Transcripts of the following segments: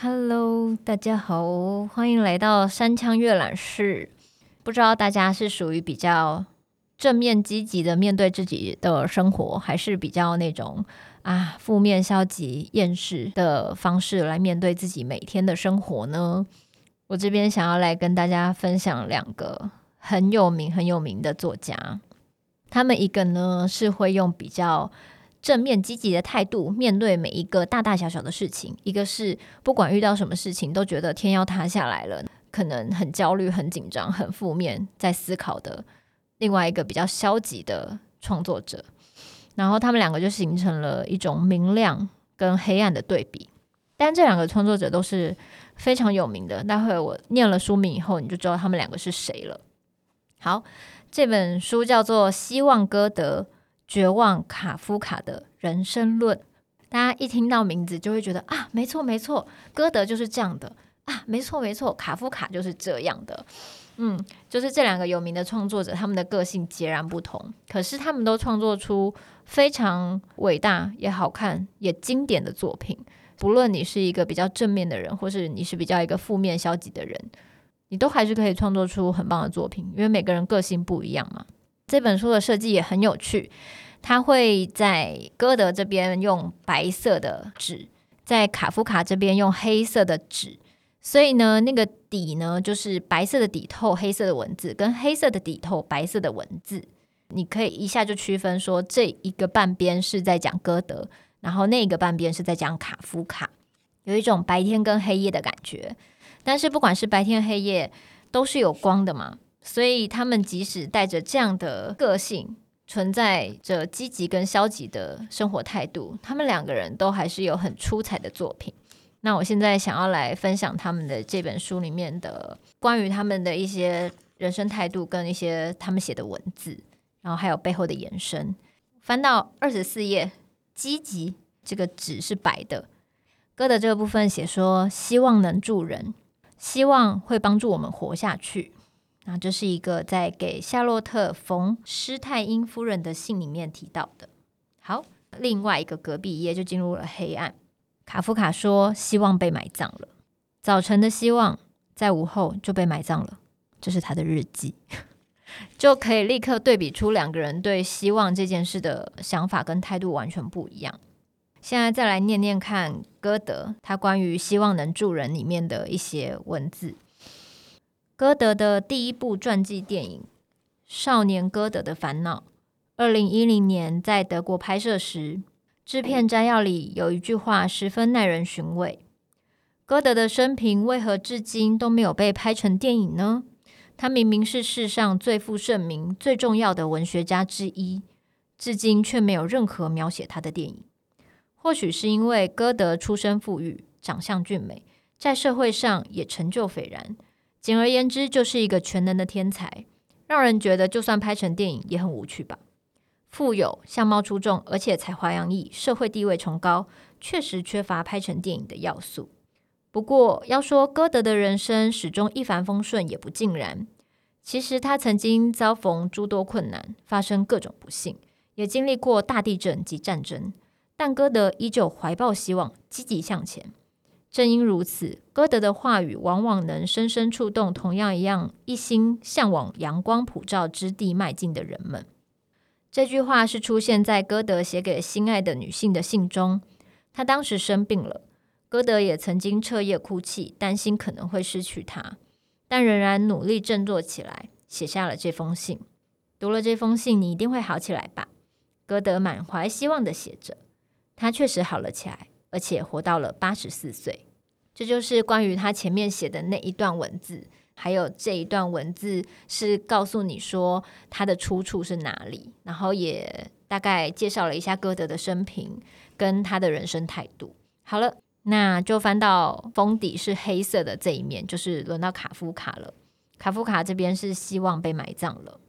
Hello，大家好，欢迎来到三枪阅览室。不知道大家是属于比较正面积极的面对自己的生活，还是比较那种啊负面消极厌世的方式来面对自己每天的生活呢？我这边想要来跟大家分享两个很有名很有名的作家，他们一个呢是会用比较正面积极的态度面对每一个大大小小的事情，一个是不管遇到什么事情都觉得天要塌下来了，可能很焦虑、很紧张、很负面，在思考的另外一个比较消极的创作者，然后他们两个就形成了一种明亮跟黑暗的对比，但这两个创作者都是。非常有名的，待会我念了书名以后，你就知道他们两个是谁了。好，这本书叫做《希望歌德，绝望卡夫卡的人生论》。大家一听到名字就会觉得啊，没错没错，歌德就是这样的啊，没错没错，卡夫卡就是这样的。嗯，就是这两个有名的创作者，他们的个性截然不同，可是他们都创作出非常伟大、也好看、也经典的作品。不论你是一个比较正面的人，或是你是比较一个负面消极的人，你都还是可以创作出很棒的作品，因为每个人个性不一样嘛。这本书的设计也很有趣，他会在歌德这边用白色的纸，在卡夫卡这边用黑色的纸，所以呢，那个底呢就是白色的底透黑色的文字，跟黑色的底透白色的文字，你可以一下就区分说这一个半边是在讲歌德。然后那个半边是在讲卡夫卡，有一种白天跟黑夜的感觉。但是不管是白天黑夜，都是有光的嘛。所以他们即使带着这样的个性，存在着积极跟消极的生活态度，他们两个人都还是有很出彩的作品。那我现在想要来分享他们的这本书里面的关于他们的一些人生态度跟一些他们写的文字，然后还有背后的延伸。翻到二十四页。积极，这个纸是白的。歌德这个部分写说，希望能助人，希望会帮助我们活下去。那这是一个在给夏洛特·冯·施泰因夫人的信里面提到的。好，另外一个隔壁一页就进入了黑暗。卡夫卡说，希望被埋葬了。早晨的希望在午后就被埋葬了。这是他的日记。就可以立刻对比出两个人对希望这件事的想法跟态度完全不一样。现在再来念念看歌德他关于希望能助人里面的一些文字。歌德的第一部传记电影《少年歌德的烦恼》，二零一零年在德国拍摄时，制片摘要里有一句话十分耐人寻味：歌德的生平为何至今都没有被拍成电影呢？他明明是世上最负盛名、最重要的文学家之一，至今却没有任何描写他的电影。或许是因为歌德出身富裕、长相俊美，在社会上也成就斐然。简而言之，就是一个全能的天才，让人觉得就算拍成电影也很无趣吧。富有、相貌出众，而且才华洋溢，社会地位崇高，确实缺乏拍成电影的要素。不过，要说歌德的人生始终一帆风顺，也不尽然。其实他曾经遭逢诸多困难，发生各种不幸，也经历过大地震及战争。但歌德依旧怀抱希望，积极向前。正因如此，歌德的话语往往能深深触动同样一样一心向往阳光普照之地迈进的人们。这句话是出现在歌德写给心爱的女性的信中。他当时生病了。歌德也曾经彻夜哭泣，担心可能会失去他，但仍然努力振作起来，写下了这封信。读了这封信，你一定会好起来吧？歌德满怀希望地写着，他确实好了起来，而且活到了八十四岁。这就是关于他前面写的那一段文字，还有这一段文字是告诉你说他的出处是哪里，然后也大概介绍了一下歌德的生平跟他的人生态度。好了。那就翻到封底是黑色的这一面，就是轮到卡夫卡了。卡夫卡这边是希望被埋葬了。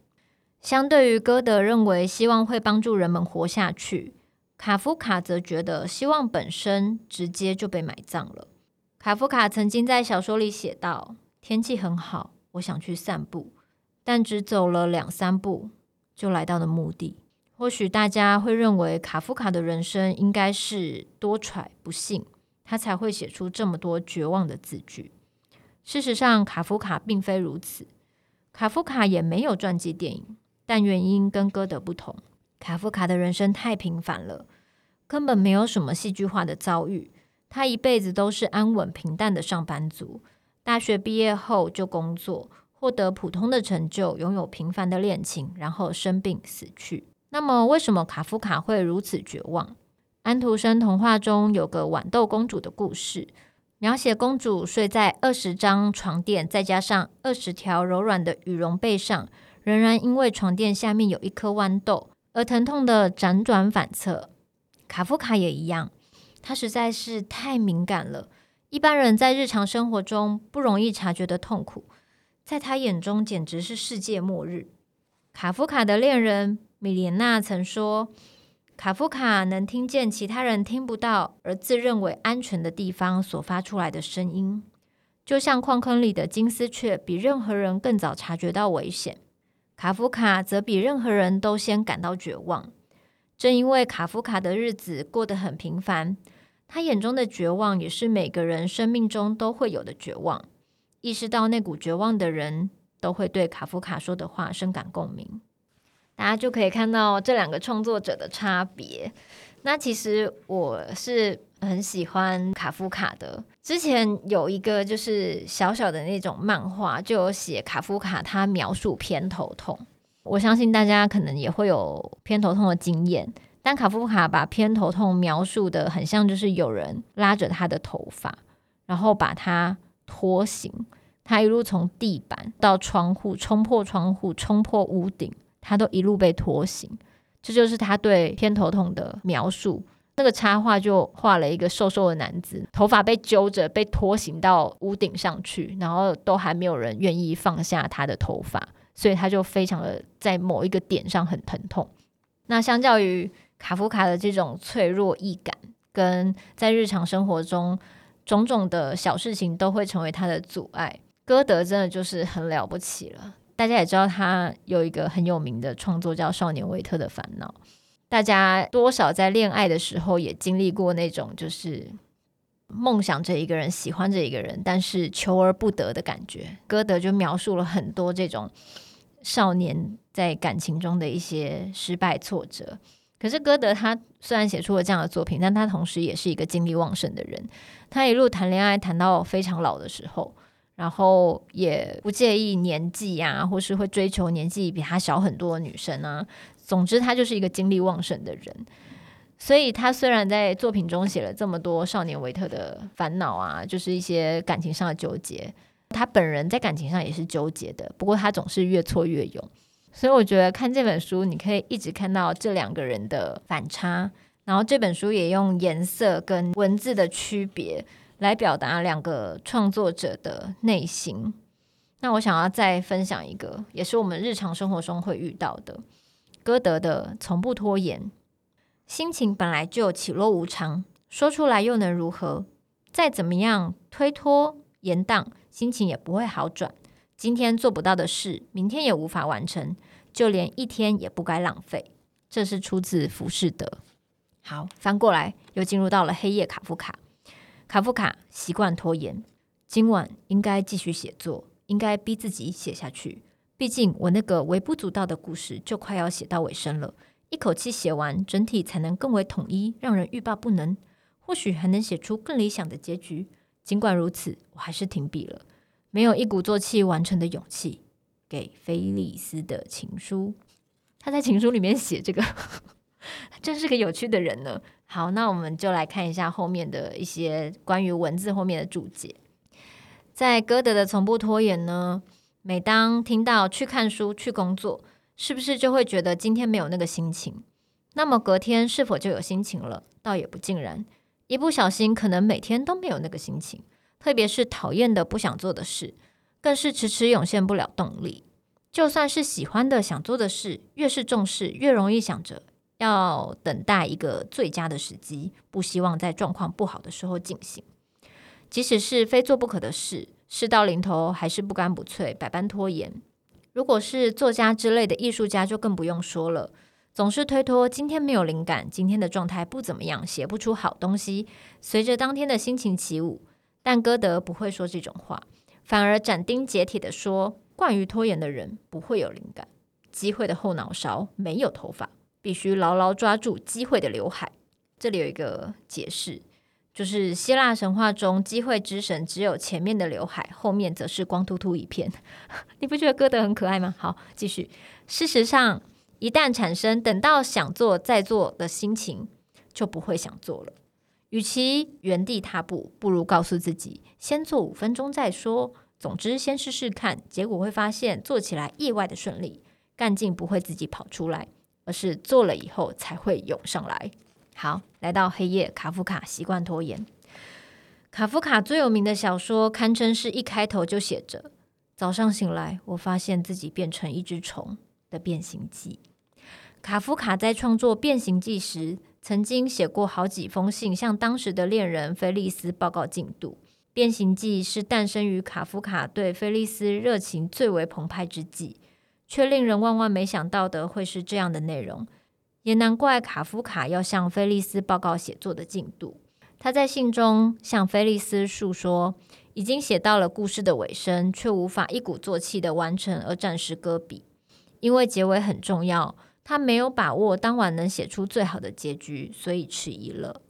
相对于歌德认为希望会帮助人们活下去，卡夫卡则觉得希望本身直接就被埋葬了。卡夫卡曾经在小说里写道：“天气很好，我想去散步，但只走了两三步就来到了墓地。或许大家会认为卡夫卡的人生应该是多舛不幸，他才会写出这么多绝望的字句。事实上，卡夫卡并非如此。卡夫卡也没有传记电影，但原因跟歌德不同。卡夫卡的人生太平凡了，根本没有什么戏剧化的遭遇。他一辈子都是安稳平淡的上班族，大学毕业后就工作，获得普通的成就，拥有平凡的恋情，然后生病死去。那么，为什么卡夫卡会如此绝望？安徒生童话中有个豌豆公主的故事，描写公主睡在二十张床垫，再加上二十条柔软的羽绒被上，仍然因为床垫下面有一颗豌豆而疼痛的辗转反侧。卡夫卡也一样，他实在是太敏感了，一般人在日常生活中不容易察觉的痛苦，在他眼中简直是世界末日。卡夫卡的恋人。米莲娜曾说：“卡夫卡能听见其他人听不到而自认为安全的地方所发出来的声音，就像矿坑里的金丝雀比任何人更早察觉到危险。卡夫卡则比任何人都先感到绝望。正因为卡夫卡的日子过得很平凡，他眼中的绝望也是每个人生命中都会有的绝望。意识到那股绝望的人，都会对卡夫卡说的话深感共鸣。”大家就可以看到这两个创作者的差别。那其实我是很喜欢卡夫卡的。之前有一个就是小小的那种漫画，就有写卡夫卡他描述偏头痛。我相信大家可能也会有偏头痛的经验，但卡夫卡把偏头痛描述得很像，就是有人拉着他的头发，然后把他拖行，他一路从地板到窗户，冲破窗户，冲破屋顶。他都一路被拖行，这就是他对偏头痛的描述。那个插画就画了一个瘦瘦的男子，头发被揪着，被拖行到屋顶上去，然后都还没有人愿意放下他的头发，所以他就非常的在某一个点上很疼痛。那相较于卡夫卡的这种脆弱易感，跟在日常生活中种种的小事情都会成为他的阻碍，歌德真的就是很了不起了。大家也知道，他有一个很有名的创作叫《少年维特的烦恼》。大家多少在恋爱的时候也经历过那种，就是梦想着一个人，喜欢着一个人，但是求而不得的感觉。歌德就描述了很多这种少年在感情中的一些失败挫折。可是歌德他虽然写出了这样的作品，但他同时也是一个精力旺盛的人。他一路谈恋爱谈到非常老的时候。然后也不介意年纪啊，或是会追求年纪比他小很多的女生啊。总之，他就是一个精力旺盛的人。所以，他虽然在作品中写了这么多少年维特的烦恼啊，就是一些感情上的纠结，他本人在感情上也是纠结的。不过，他总是越挫越勇。所以，我觉得看这本书，你可以一直看到这两个人的反差。然后，这本书也用颜色跟文字的区别。来表达两个创作者的内心。那我想要再分享一个，也是我们日常生活中会遇到的。歌德的“从不拖延”，心情本来就起落无常，说出来又能如何？再怎么样推脱延宕，心情也不会好转。今天做不到的事，明天也无法完成，就连一天也不该浪费。这是出自浮士德。好，翻过来又进入到了黑夜卡夫卡。卡夫卡习惯拖延，今晚应该继续写作，应该逼自己写下去。毕竟我那个微不足道的故事就快要写到尾声了，一口气写完，整体才能更为统一，让人欲罢不能。或许还能写出更理想的结局。尽管如此，我还是停笔了，没有一鼓作气完成的勇气。给菲利斯的情书，他在情书里面写这个。真是个有趣的人呢。好，那我们就来看一下后面的一些关于文字后面的注解。在歌德的从不拖延呢，每当听到去看书、去工作，是不是就会觉得今天没有那个心情？那么隔天是否就有心情了？倒也不尽然，一不小心可能每天都没有那个心情。特别是讨厌的、不想做的事，更是迟迟涌现不了动力。就算是喜欢的、想做的事，越是重视，越容易想着。要等待一个最佳的时机，不希望在状况不好的时候进行。即使是非做不可的事，事到临头还是不干不脆，百般拖延。如果是作家之类的艺术家，就更不用说了，总是推脱今天没有灵感，今天的状态不怎么样，写不出好东西，随着当天的心情起舞。但歌德不会说这种话，反而斩钉截铁地说：惯于拖延的人不会有灵感。机会的后脑勺没有头发，必须牢牢抓住机会的刘海。这里有一个解释，就是希腊神话中机会之神只有前面的刘海，后面则是光秃秃一片。你不觉得歌德很可爱吗？好，继续。事实上，一旦产生等到想做再做的心情，就不会想做了。与其原地踏步，不如告诉自己先做五分钟再说。总之，先试试看，结果会发现做起来意外的顺利。干劲不会自己跑出来，而是做了以后才会涌上来。好，来到黑夜，卡夫卡习惯拖延。卡夫卡最有名的小说，堪称是一开头就写着“早上醒来，我发现自己变成一只虫”的《变形记》。卡夫卡在创作《变形记》时，曾经写过好几封信，向当时的恋人菲利斯报告进度。《变形记》是诞生于卡夫卡对菲利斯热情最为澎湃之际。却令人万万没想到的会是这样的内容，也难怪卡夫卡要向菲利斯报告写作的进度。他在信中向菲利斯述说，已经写到了故事的尾声，却无法一鼓作气的完成，而暂时搁笔。因为结尾很重要，他没有把握当晚能写出最好的结局，所以迟疑了。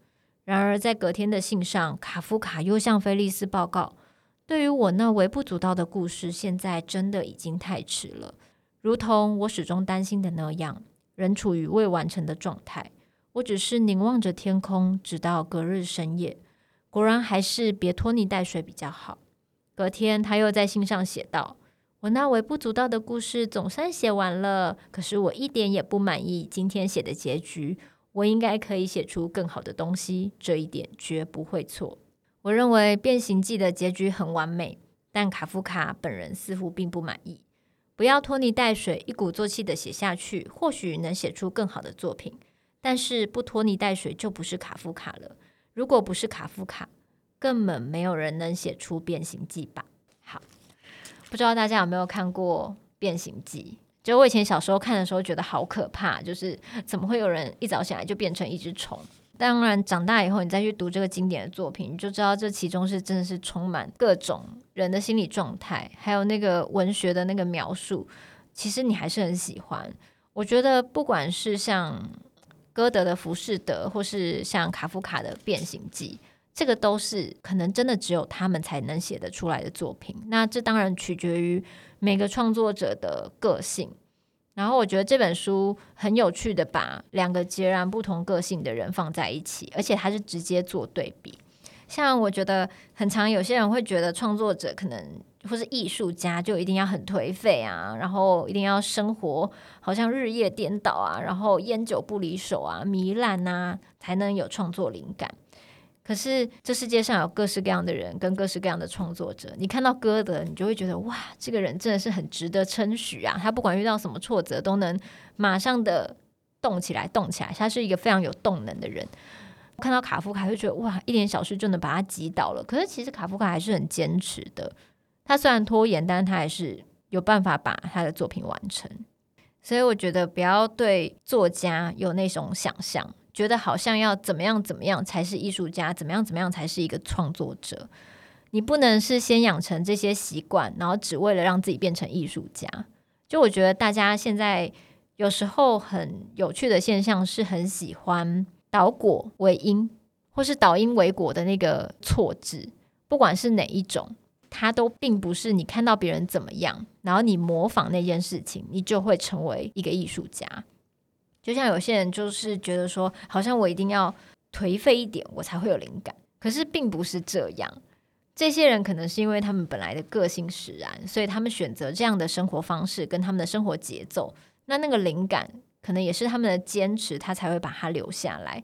然而在隔天的信上，卡夫卡又向菲利斯报告，对于我那微不足道的故事，现在真的已经太迟了。如同我始终担心的那样，仍处于未完成的状态。我只是凝望着天空，直到隔日深夜。果然还是别拖泥带水比较好。隔天，他又在信上写道：“我那微不足道的故事总算写完了，可是我一点也不满意今天写的结局。我应该可以写出更好的东西，这一点绝不会错。我认为《变形记》的结局很完美，但卡夫卡本人似乎并不满意。”不要拖泥带水，一鼓作气的写下去，或许能写出更好的作品。但是不拖泥带水就不是卡夫卡了。如果不是卡夫卡，根本没有人能写出《变形记》吧？好，不知道大家有没有看过《变形记》？就我以前小时候看的时候，觉得好可怕，就是怎么会有人一早醒来就变成一只虫？当然，长大以后你再去读这个经典的作品，你就知道这其中是真的是充满各种人的心理状态，还有那个文学的那个描述，其实你还是很喜欢。我觉得不管是像歌德的《浮士德》，或是像卡夫卡的《变形记》，这个都是可能真的只有他们才能写得出来的作品。那这当然取决于每个创作者的个性。然后我觉得这本书很有趣的，把两个截然不同个性的人放在一起，而且他是直接做对比。像我觉得很常有些人会觉得创作者可能或是艺术家就一定要很颓废啊，然后一定要生活好像日夜颠倒啊，然后烟酒不离手啊，糜烂啊，才能有创作灵感。可是这世界上有各式各样的人跟各式各样的创作者，你看到歌德，你就会觉得哇，这个人真的是很值得称许啊！他不管遇到什么挫折，都能马上的动起来，动起来。他是一个非常有动能的人。看到卡夫卡，就觉得哇，一点小事就能把他击倒了。可是其实卡夫卡还是很坚持的。他虽然拖延，但是他还是有办法把他的作品完成。所以我觉得不要对作家有那种想象。觉得好像要怎么样怎么样才是艺术家，怎么样怎么样才是一个创作者。你不能是先养成这些习惯，然后只为了让自己变成艺术家。就我觉得大家现在有时候很有趣的现象，是很喜欢倒果为因，或是倒因为果的那个错字。不管是哪一种，它都并不是你看到别人怎么样，然后你模仿那件事情，你就会成为一个艺术家。就像有些人就是觉得说，好像我一定要颓废一点，我才会有灵感。可是并不是这样。这些人可能是因为他们本来的个性使然，所以他们选择这样的生活方式跟他们的生活节奏。那那个灵感可能也是他们的坚持，他才会把它留下来。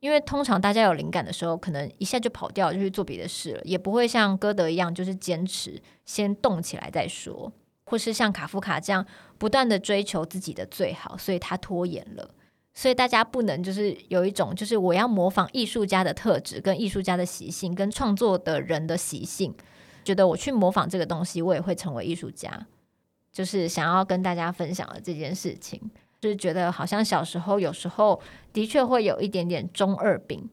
因为通常大家有灵感的时候，可能一下就跑掉，就去做别的事了，也不会像歌德一样，就是坚持先动起来再说。或是像卡夫卡这样不断的追求自己的最好，所以他拖延了。所以大家不能就是有一种就是我要模仿艺术家的特质、跟艺术家的习性、跟创作的人的习性，觉得我去模仿这个东西，我也会成为艺术家。就是想要跟大家分享的这件事情，就是觉得好像小时候有时候的确会有一点点中二病，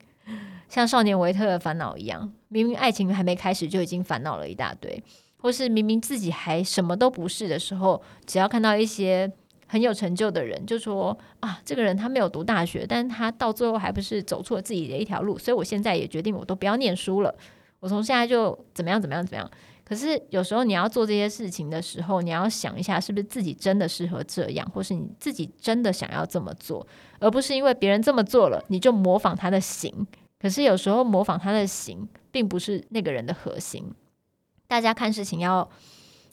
像少年维特的烦恼一样，明明爱情还没开始就已经烦恼了一大堆，或是明明自己还什么都不是的时候，只要看到一些很有成就的人，就说啊，这个人他没有读大学，但是他到最后还不是走错自己的一条路，所以我现在也决定我都不要念书了，我从现在就怎么样怎么样怎么样。可是有时候你要做这些事情的时候，你要想一下，是不是自己真的适合这样，或是你自己真的想要这么做，而不是因为别人这么做了，你就模仿他的行。可是有时候模仿他的行，并不是那个人的核心。大家看事情要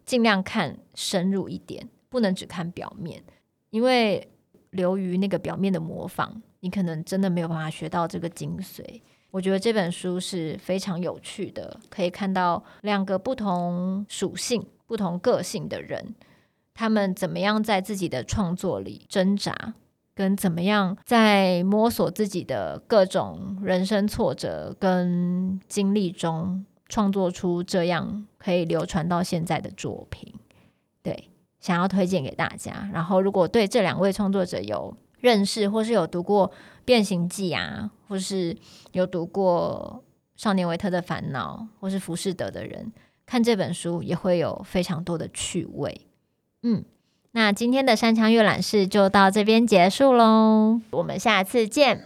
尽量看深入一点，不能只看表面，因为流于那个表面的模仿，你可能真的没有办法学到这个精髓。我觉得这本书是非常有趣的，可以看到两个不同属性、不同个性的人，他们怎么样在自己的创作里挣扎，跟怎么样在摸索自己的各种人生挫折跟经历中，创作出这样可以流传到现在的作品。对，想要推荐给大家。然后，如果对这两位创作者有认识，或是有读过。变形记啊，或是有读过《少年维特的烦恼》或是《浮士德》的人，看这本书也会有非常多的趣味。嗯，那今天的山羌阅览室就到这边结束喽，我们下次见。